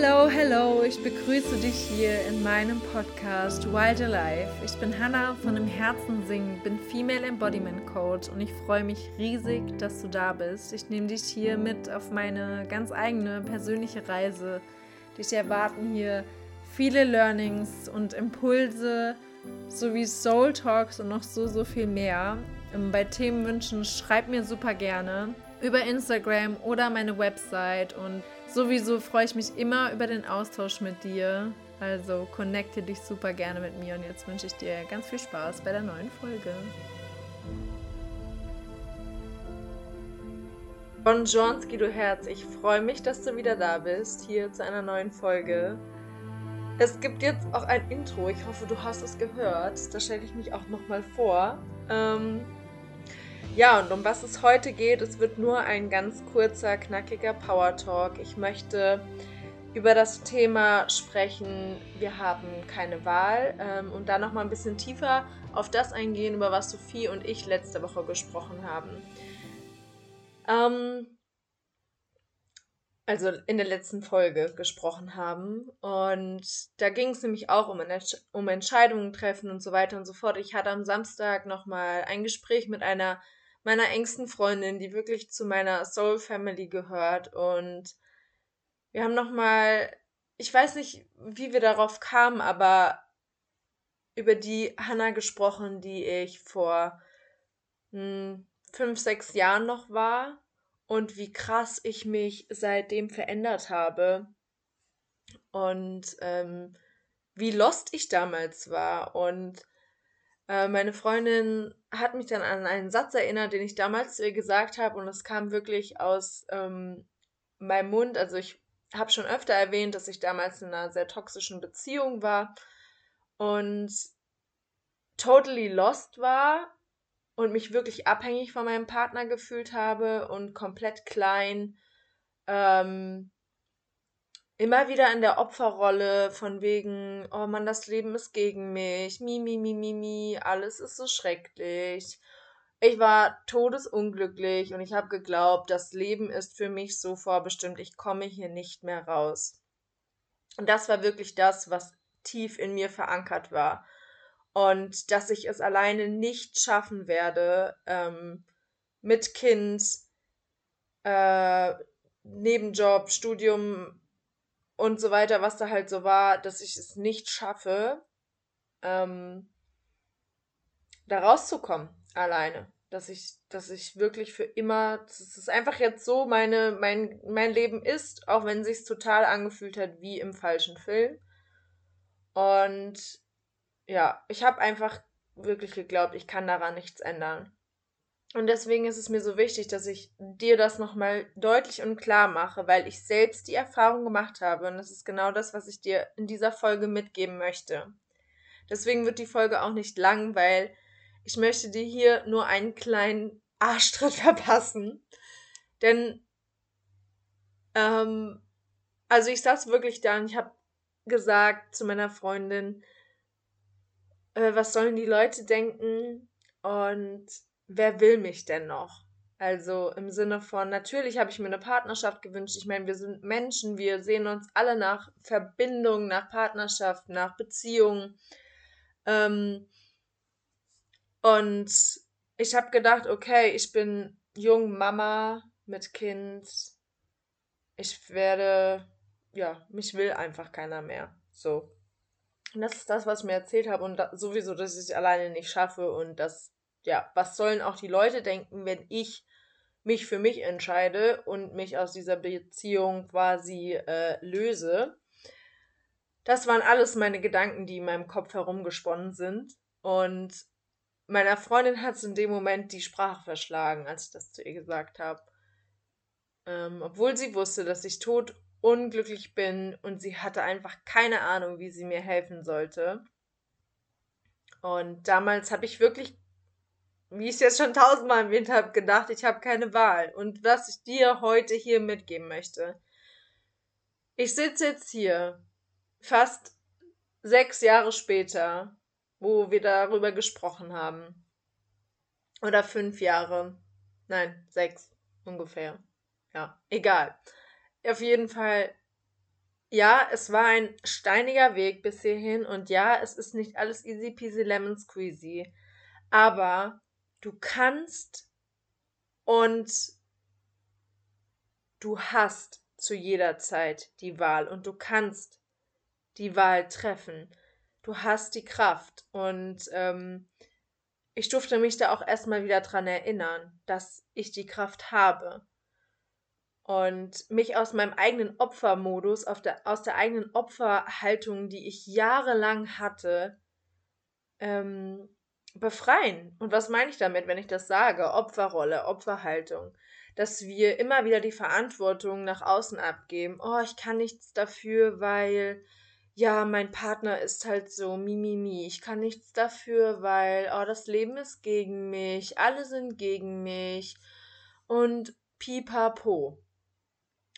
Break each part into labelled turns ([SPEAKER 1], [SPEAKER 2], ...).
[SPEAKER 1] Hello, hello, ich begrüße dich hier in meinem Podcast Wild Alive. Ich bin Hannah von dem Herzen singen, bin Female Embodiment Coach und ich freue mich riesig, dass du da bist. Ich nehme dich hier mit auf meine ganz eigene persönliche Reise. Dich erwarten hier viele Learnings und Impulse sowie Soul Talks und noch so, so viel mehr. Ähm, bei Themenwünschen schreib mir super gerne über Instagram oder meine Website und Sowieso freue ich mich immer über den Austausch mit dir. Also connecte dich super gerne mit mir und jetzt wünsche ich dir ganz viel Spaß bei der neuen Folge. Bonjourski, du Herz, ich freue mich, dass du wieder da bist, hier zu einer neuen Folge. Es gibt jetzt auch ein Intro, ich hoffe, du hast es gehört. Da stelle ich mich auch nochmal vor. Ähm, ja, und um was es heute geht, es wird nur ein ganz kurzer, knackiger Power Talk. Ich möchte über das Thema sprechen, wir haben keine Wahl ähm, und da nochmal ein bisschen tiefer auf das eingehen, über was Sophie und ich letzte Woche gesprochen haben. Ähm, also in der letzten Folge gesprochen haben. Und da ging es nämlich auch um, um Entscheidungen treffen und so weiter und so fort. Ich hatte am Samstag nochmal ein Gespräch mit einer meiner engsten Freundin, die wirklich zu meiner Soul Family gehört. Und wir haben nochmal, ich weiß nicht, wie wir darauf kamen, aber über die Hannah gesprochen, die ich vor hm, fünf, sechs Jahren noch war und wie krass ich mich seitdem verändert habe und ähm, wie lost ich damals war und äh, meine Freundin hat mich dann an einen Satz erinnert, den ich damals zu ihr gesagt habe und es kam wirklich aus ähm, meinem Mund. Also ich habe schon öfter erwähnt, dass ich damals in einer sehr toxischen Beziehung war und totally lost war und mich wirklich abhängig von meinem Partner gefühlt habe und komplett klein. Ähm, immer wieder in der Opferrolle von wegen, oh Mann, das Leben ist gegen mich, mi, mi, mi, mi, mi, alles ist so schrecklich. Ich war todesunglücklich und ich habe geglaubt, das Leben ist für mich so vorbestimmt, ich komme hier nicht mehr raus. Und das war wirklich das, was tief in mir verankert war. Und dass ich es alleine nicht schaffen werde, ähm, mit Kind, äh, Nebenjob, Studium, und so weiter, was da halt so war, dass ich es nicht schaffe, ähm, da rauszukommen alleine. Dass ich, dass ich wirklich für immer, dass es einfach jetzt so meine, mein, mein Leben ist, auch wenn es sich total angefühlt hat wie im falschen Film. Und ja, ich habe einfach wirklich geglaubt, ich kann daran nichts ändern. Und deswegen ist es mir so wichtig, dass ich dir das nochmal deutlich und klar mache, weil ich selbst die Erfahrung gemacht habe. Und das ist genau das, was ich dir in dieser Folge mitgeben möchte. Deswegen wird die Folge auch nicht lang, weil ich möchte dir hier nur einen kleinen Arschtritt verpassen. Denn, ähm, also ich saß wirklich da und ich habe gesagt zu meiner Freundin, äh, was sollen die Leute denken? Und wer will mich denn noch? Also im Sinne von, natürlich habe ich mir eine Partnerschaft gewünscht. Ich meine, wir sind Menschen, wir sehen uns alle nach Verbindung, nach Partnerschaft, nach Beziehung. Ähm, und ich habe gedacht, okay, ich bin jung Mama mit Kind. Ich werde, ja, mich will einfach keiner mehr. So. Und das ist das, was ich mir erzählt habe und da, sowieso, dass ich es alleine nicht schaffe und dass ja, was sollen auch die Leute denken, wenn ich mich für mich entscheide und mich aus dieser Beziehung quasi äh, löse. Das waren alles meine Gedanken, die in meinem Kopf herumgesponnen sind. Und meiner Freundin hat es in dem Moment die Sprache verschlagen, als ich das zu ihr gesagt habe. Ähm, obwohl sie wusste, dass ich tot unglücklich bin und sie hatte einfach keine Ahnung, wie sie mir helfen sollte. Und damals habe ich wirklich wie ich es jetzt schon tausendmal erwähnt habe, gedacht, ich habe keine Wahl. Und was ich dir heute hier mitgeben möchte. Ich sitze jetzt hier, fast sechs Jahre später, wo wir darüber gesprochen haben. Oder fünf Jahre. Nein, sechs ungefähr. Ja, egal. Auf jeden Fall ja, es war ein steiniger Weg bis hierhin und ja, es ist nicht alles easy peasy lemon squeezy. Aber du kannst und du hast zu jeder Zeit die Wahl und du kannst die Wahl treffen. Du hast die Kraft und ähm, ich durfte mich da auch erstmal wieder dran erinnern, dass ich die Kraft habe und mich aus meinem eigenen Opfermodus, der, aus der eigenen Opferhaltung, die ich jahrelang hatte, ähm, befreien. Und was meine ich damit, wenn ich das sage? Opferrolle, Opferhaltung. Dass wir immer wieder die Verantwortung nach außen abgeben. Oh, ich kann nichts dafür, weil ja, mein Partner ist halt so mimimi. Mi, mi. Ich kann nichts dafür, weil oh, das Leben ist gegen mich. Alle sind gegen mich. Und pipapo.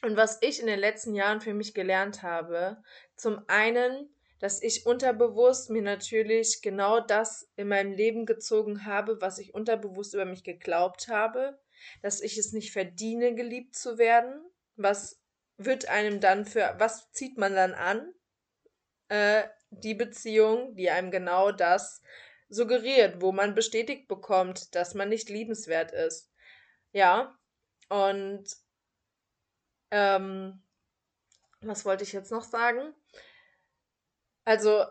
[SPEAKER 1] Und was ich in den letzten Jahren für mich gelernt habe, zum einen, dass ich unterbewusst mir natürlich genau das in meinem Leben gezogen habe, was ich unterbewusst über mich geglaubt habe, dass ich es nicht verdiene, geliebt zu werden. Was wird einem dann für, was zieht man dann an? Äh, die Beziehung, die einem genau das suggeriert, wo man bestätigt bekommt, dass man nicht liebenswert ist. Ja, und ähm, was wollte ich jetzt noch sagen? Also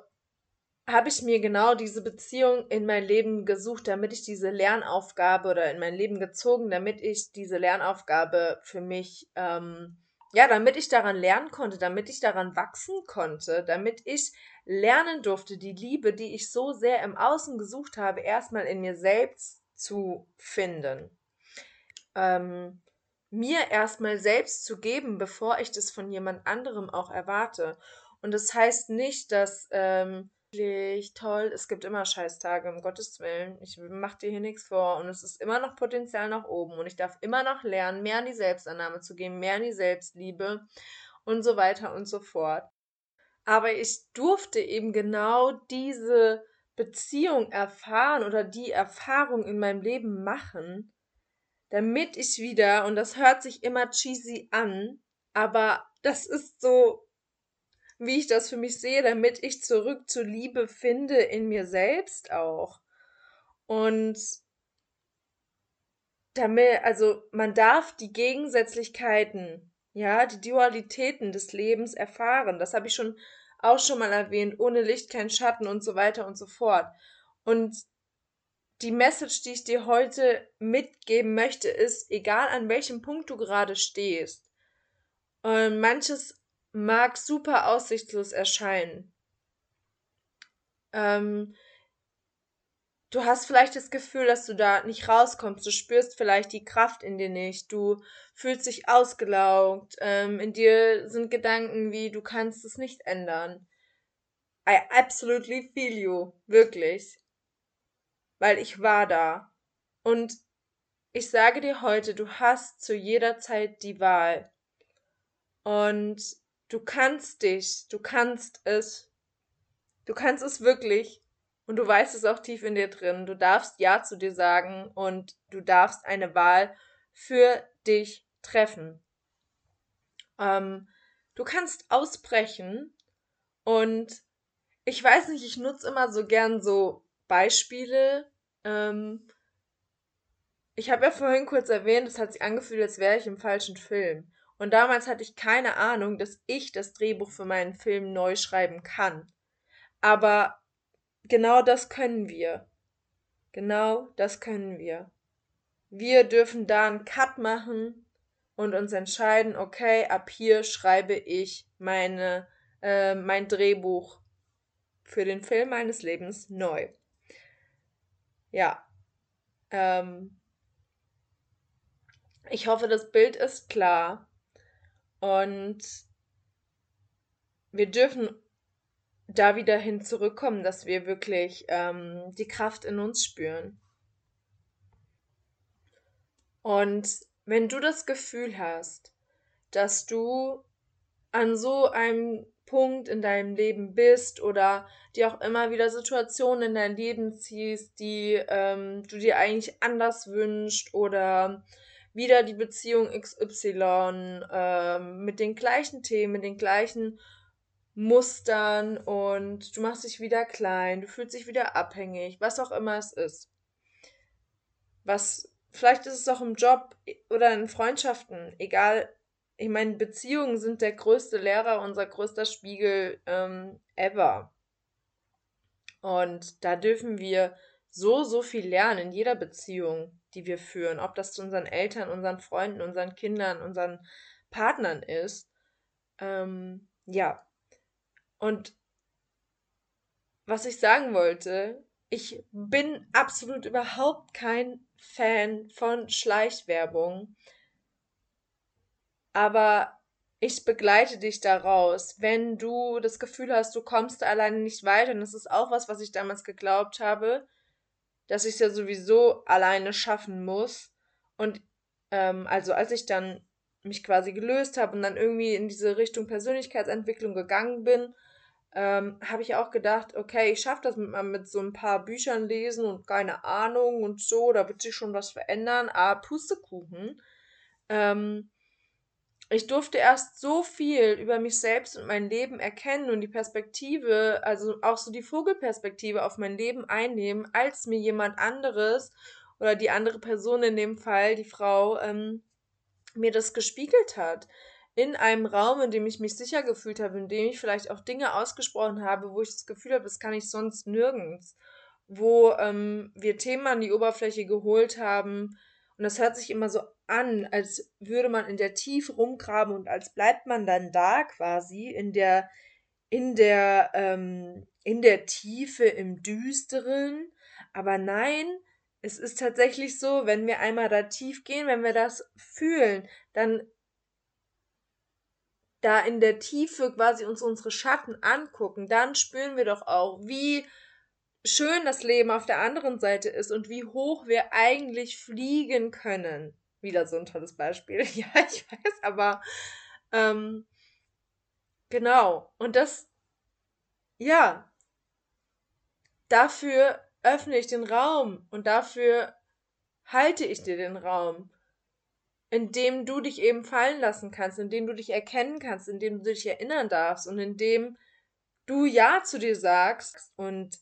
[SPEAKER 1] habe ich mir genau diese Beziehung in mein Leben gesucht, damit ich diese Lernaufgabe oder in mein Leben gezogen, damit ich diese Lernaufgabe für mich, ähm, ja, damit ich daran lernen konnte, damit ich daran wachsen konnte, damit ich lernen durfte, die Liebe, die ich so sehr im Außen gesucht habe, erstmal in mir selbst zu finden. Ähm, mir erstmal selbst zu geben, bevor ich das von jemand anderem auch erwarte. Und das heißt nicht, dass ähm, toll, es gibt immer Scheißtage, um Gottes Willen. Ich mach dir hier nichts vor und es ist immer noch Potenzial nach oben und ich darf immer noch lernen, mehr in die Selbstannahme zu gehen, mehr in die Selbstliebe und so weiter und so fort. Aber ich durfte eben genau diese Beziehung erfahren oder die Erfahrung in meinem Leben machen, damit ich wieder, und das hört sich immer cheesy an, aber das ist so, wie ich das für mich sehe, damit ich zurück zur Liebe finde in mir selbst auch. Und damit, also man darf die Gegensätzlichkeiten, ja, die Dualitäten des Lebens erfahren. Das habe ich schon auch schon mal erwähnt, ohne Licht kein Schatten und so weiter und so fort. Und die Message, die ich dir heute mitgeben möchte, ist, egal an welchem Punkt du gerade stehst, und manches mag super aussichtslos erscheinen. Ähm, du hast vielleicht das Gefühl, dass du da nicht rauskommst. Du spürst vielleicht die Kraft in dir nicht. Du fühlst dich ausgelaugt. Ähm, in dir sind Gedanken wie, du kannst es nicht ändern. I absolutely feel you. Wirklich weil ich war da. Und ich sage dir heute, du hast zu jeder Zeit die Wahl. Und du kannst dich, du kannst es, du kannst es wirklich. Und du weißt es auch tief in dir drin. Du darfst Ja zu dir sagen und du darfst eine Wahl für dich treffen. Ähm, du kannst ausbrechen und ich weiß nicht, ich nutze immer so gern so Beispiele. Ähm, ich habe ja vorhin kurz erwähnt, es hat sich angefühlt, als wäre ich im falschen Film. Und damals hatte ich keine Ahnung, dass ich das Drehbuch für meinen Film neu schreiben kann. Aber genau das können wir. Genau das können wir. Wir dürfen da einen Cut machen und uns entscheiden, okay, ab hier schreibe ich meine, äh, mein Drehbuch für den Film meines Lebens neu. Ja. Ähm, ich hoffe, das Bild ist klar. Und wir dürfen da wieder hin zurückkommen, dass wir wirklich ähm, die Kraft in uns spüren. Und wenn du das Gefühl hast, dass du an so einem Punkt in deinem Leben bist oder dir auch immer wieder Situationen in dein Leben ziehst, die ähm, du dir eigentlich anders wünschst oder wieder die Beziehung XY äh, mit den gleichen Themen, mit den gleichen Mustern und du machst dich wieder klein, du fühlst dich wieder abhängig, was auch immer es ist. Was, vielleicht ist es auch im Job oder in Freundschaften, egal. Ich meine, Beziehungen sind der größte Lehrer, unser größter Spiegel ähm, ever. Und da dürfen wir so, so viel lernen in jeder Beziehung, die wir führen. Ob das zu unseren Eltern, unseren Freunden, unseren Kindern, unseren Partnern ist. Ähm, ja. Und was ich sagen wollte, ich bin absolut überhaupt kein Fan von Schleichwerbung. Aber ich begleite dich daraus, wenn du das Gefühl hast, du kommst alleine nicht weiter. Und das ist auch was, was ich damals geglaubt habe, dass ich es ja sowieso alleine schaffen muss. Und ähm, also als ich dann mich quasi gelöst habe und dann irgendwie in diese Richtung Persönlichkeitsentwicklung gegangen bin, ähm, habe ich auch gedacht, okay, ich schaffe das mit, mit so ein paar Büchern lesen und keine Ahnung und so, da wird sich schon was verändern, aber Pustekuchen. Ähm, ich durfte erst so viel über mich selbst und mein Leben erkennen und die Perspektive, also auch so die Vogelperspektive auf mein Leben einnehmen, als mir jemand anderes oder die andere Person in dem Fall, die Frau, ähm, mir das gespiegelt hat. In einem Raum, in dem ich mich sicher gefühlt habe, in dem ich vielleicht auch Dinge ausgesprochen habe, wo ich das Gefühl habe, das kann ich sonst nirgends. Wo ähm, wir Themen an die Oberfläche geholt haben. Und das hört sich immer so an, als würde man in der Tiefe rumgraben und als bleibt man dann da quasi in der, in der, ähm, in der Tiefe, im Düsteren. Aber nein, es ist tatsächlich so, wenn wir einmal da tief gehen, wenn wir das fühlen, dann da in der Tiefe quasi uns unsere Schatten angucken, dann spüren wir doch auch, wie schön das Leben auf der anderen Seite ist und wie hoch wir eigentlich fliegen können. Wieder so ein tolles Beispiel. Ja, ich weiß, aber ähm, genau. Und das, ja, dafür öffne ich den Raum und dafür halte ich dir den Raum, in dem du dich eben fallen lassen kannst, in dem du dich erkennen kannst, in dem du dich erinnern darfst und in dem du Ja zu dir sagst und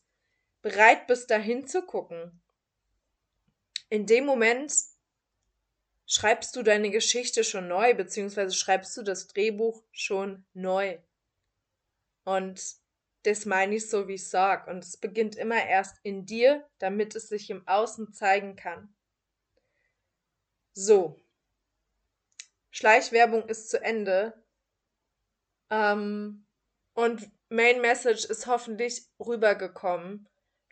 [SPEAKER 1] bereit bist, dahin zu gucken. In dem Moment schreibst du deine Geschichte schon neu, beziehungsweise schreibst du das Drehbuch schon neu. Und das meine ich so, wie ich sag. Und es beginnt immer erst in dir, damit es sich im Außen zeigen kann. So. Schleichwerbung ist zu Ende. Ähm, und Main Message ist hoffentlich rübergekommen.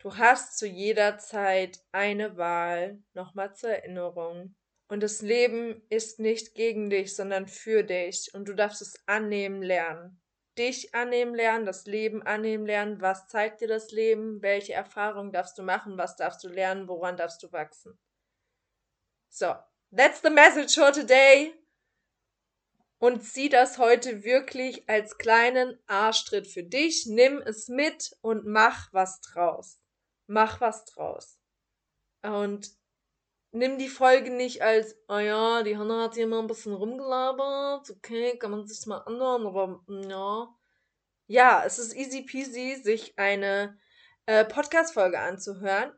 [SPEAKER 1] Du hast zu jeder Zeit eine Wahl. Nochmal zur Erinnerung. Und das Leben ist nicht gegen dich, sondern für dich. Und du darfst es annehmen lernen. Dich annehmen lernen, das Leben annehmen lernen. Was zeigt dir das Leben? Welche Erfahrungen darfst du machen? Was darfst du lernen? Woran darfst du wachsen? So, that's the message for today. Und sieh das heute wirklich als kleinen Arschtritt für dich. Nimm es mit und mach was draus. Mach was draus. Und nimm die Folge nicht als, oh ja, die Hanna hat hier mal ein bisschen rumgelabert, okay, kann man sich mal anhören, aber ja. Ja, es ist easy peasy, sich eine äh, Podcast-Folge anzuhören.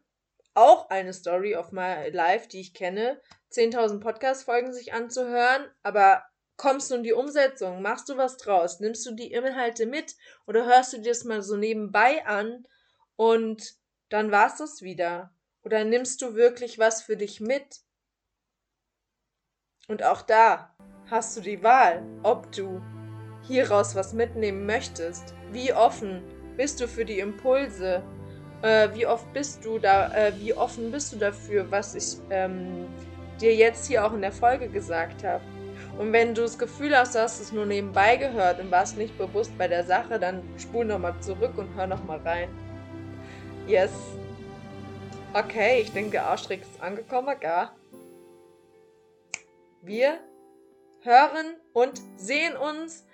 [SPEAKER 1] Auch eine Story of my life, die ich kenne. 10.000 Podcast-Folgen sich anzuhören, aber kommst du in die Umsetzung? Machst du was draus? Nimmst du die Inhalte mit oder hörst du dir das mal so nebenbei an und dann war's das wieder? Oder nimmst du wirklich was für dich mit? Und auch da hast du die Wahl, ob du hieraus was mitnehmen möchtest. Wie offen bist du für die Impulse? Äh, wie oft bist du da, äh, wie offen bist du dafür, was ich ähm, dir jetzt hier auch in der Folge gesagt habe? Und wenn du das Gefühl hast, du hast es nur nebenbei gehört und warst nicht bewusst bei der Sache, dann spul nochmal zurück und hör nochmal rein. Yes. Okay, ich denke, der Arschtrick ist angekommen, gell? Wir hören und sehen uns.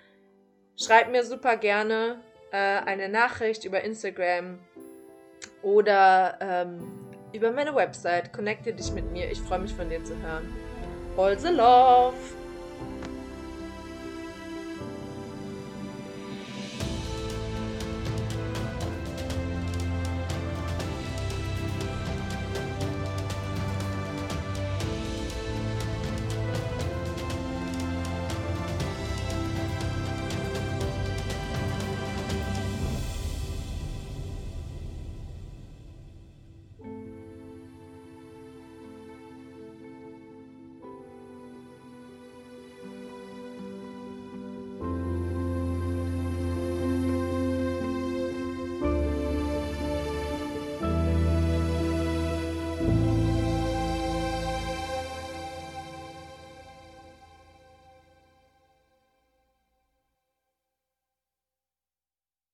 [SPEAKER 1] Schreib mir super gerne äh, eine Nachricht über Instagram oder ähm, über meine Website. Connecte dich mit mir. Ich freue mich von dir zu hören. All the love!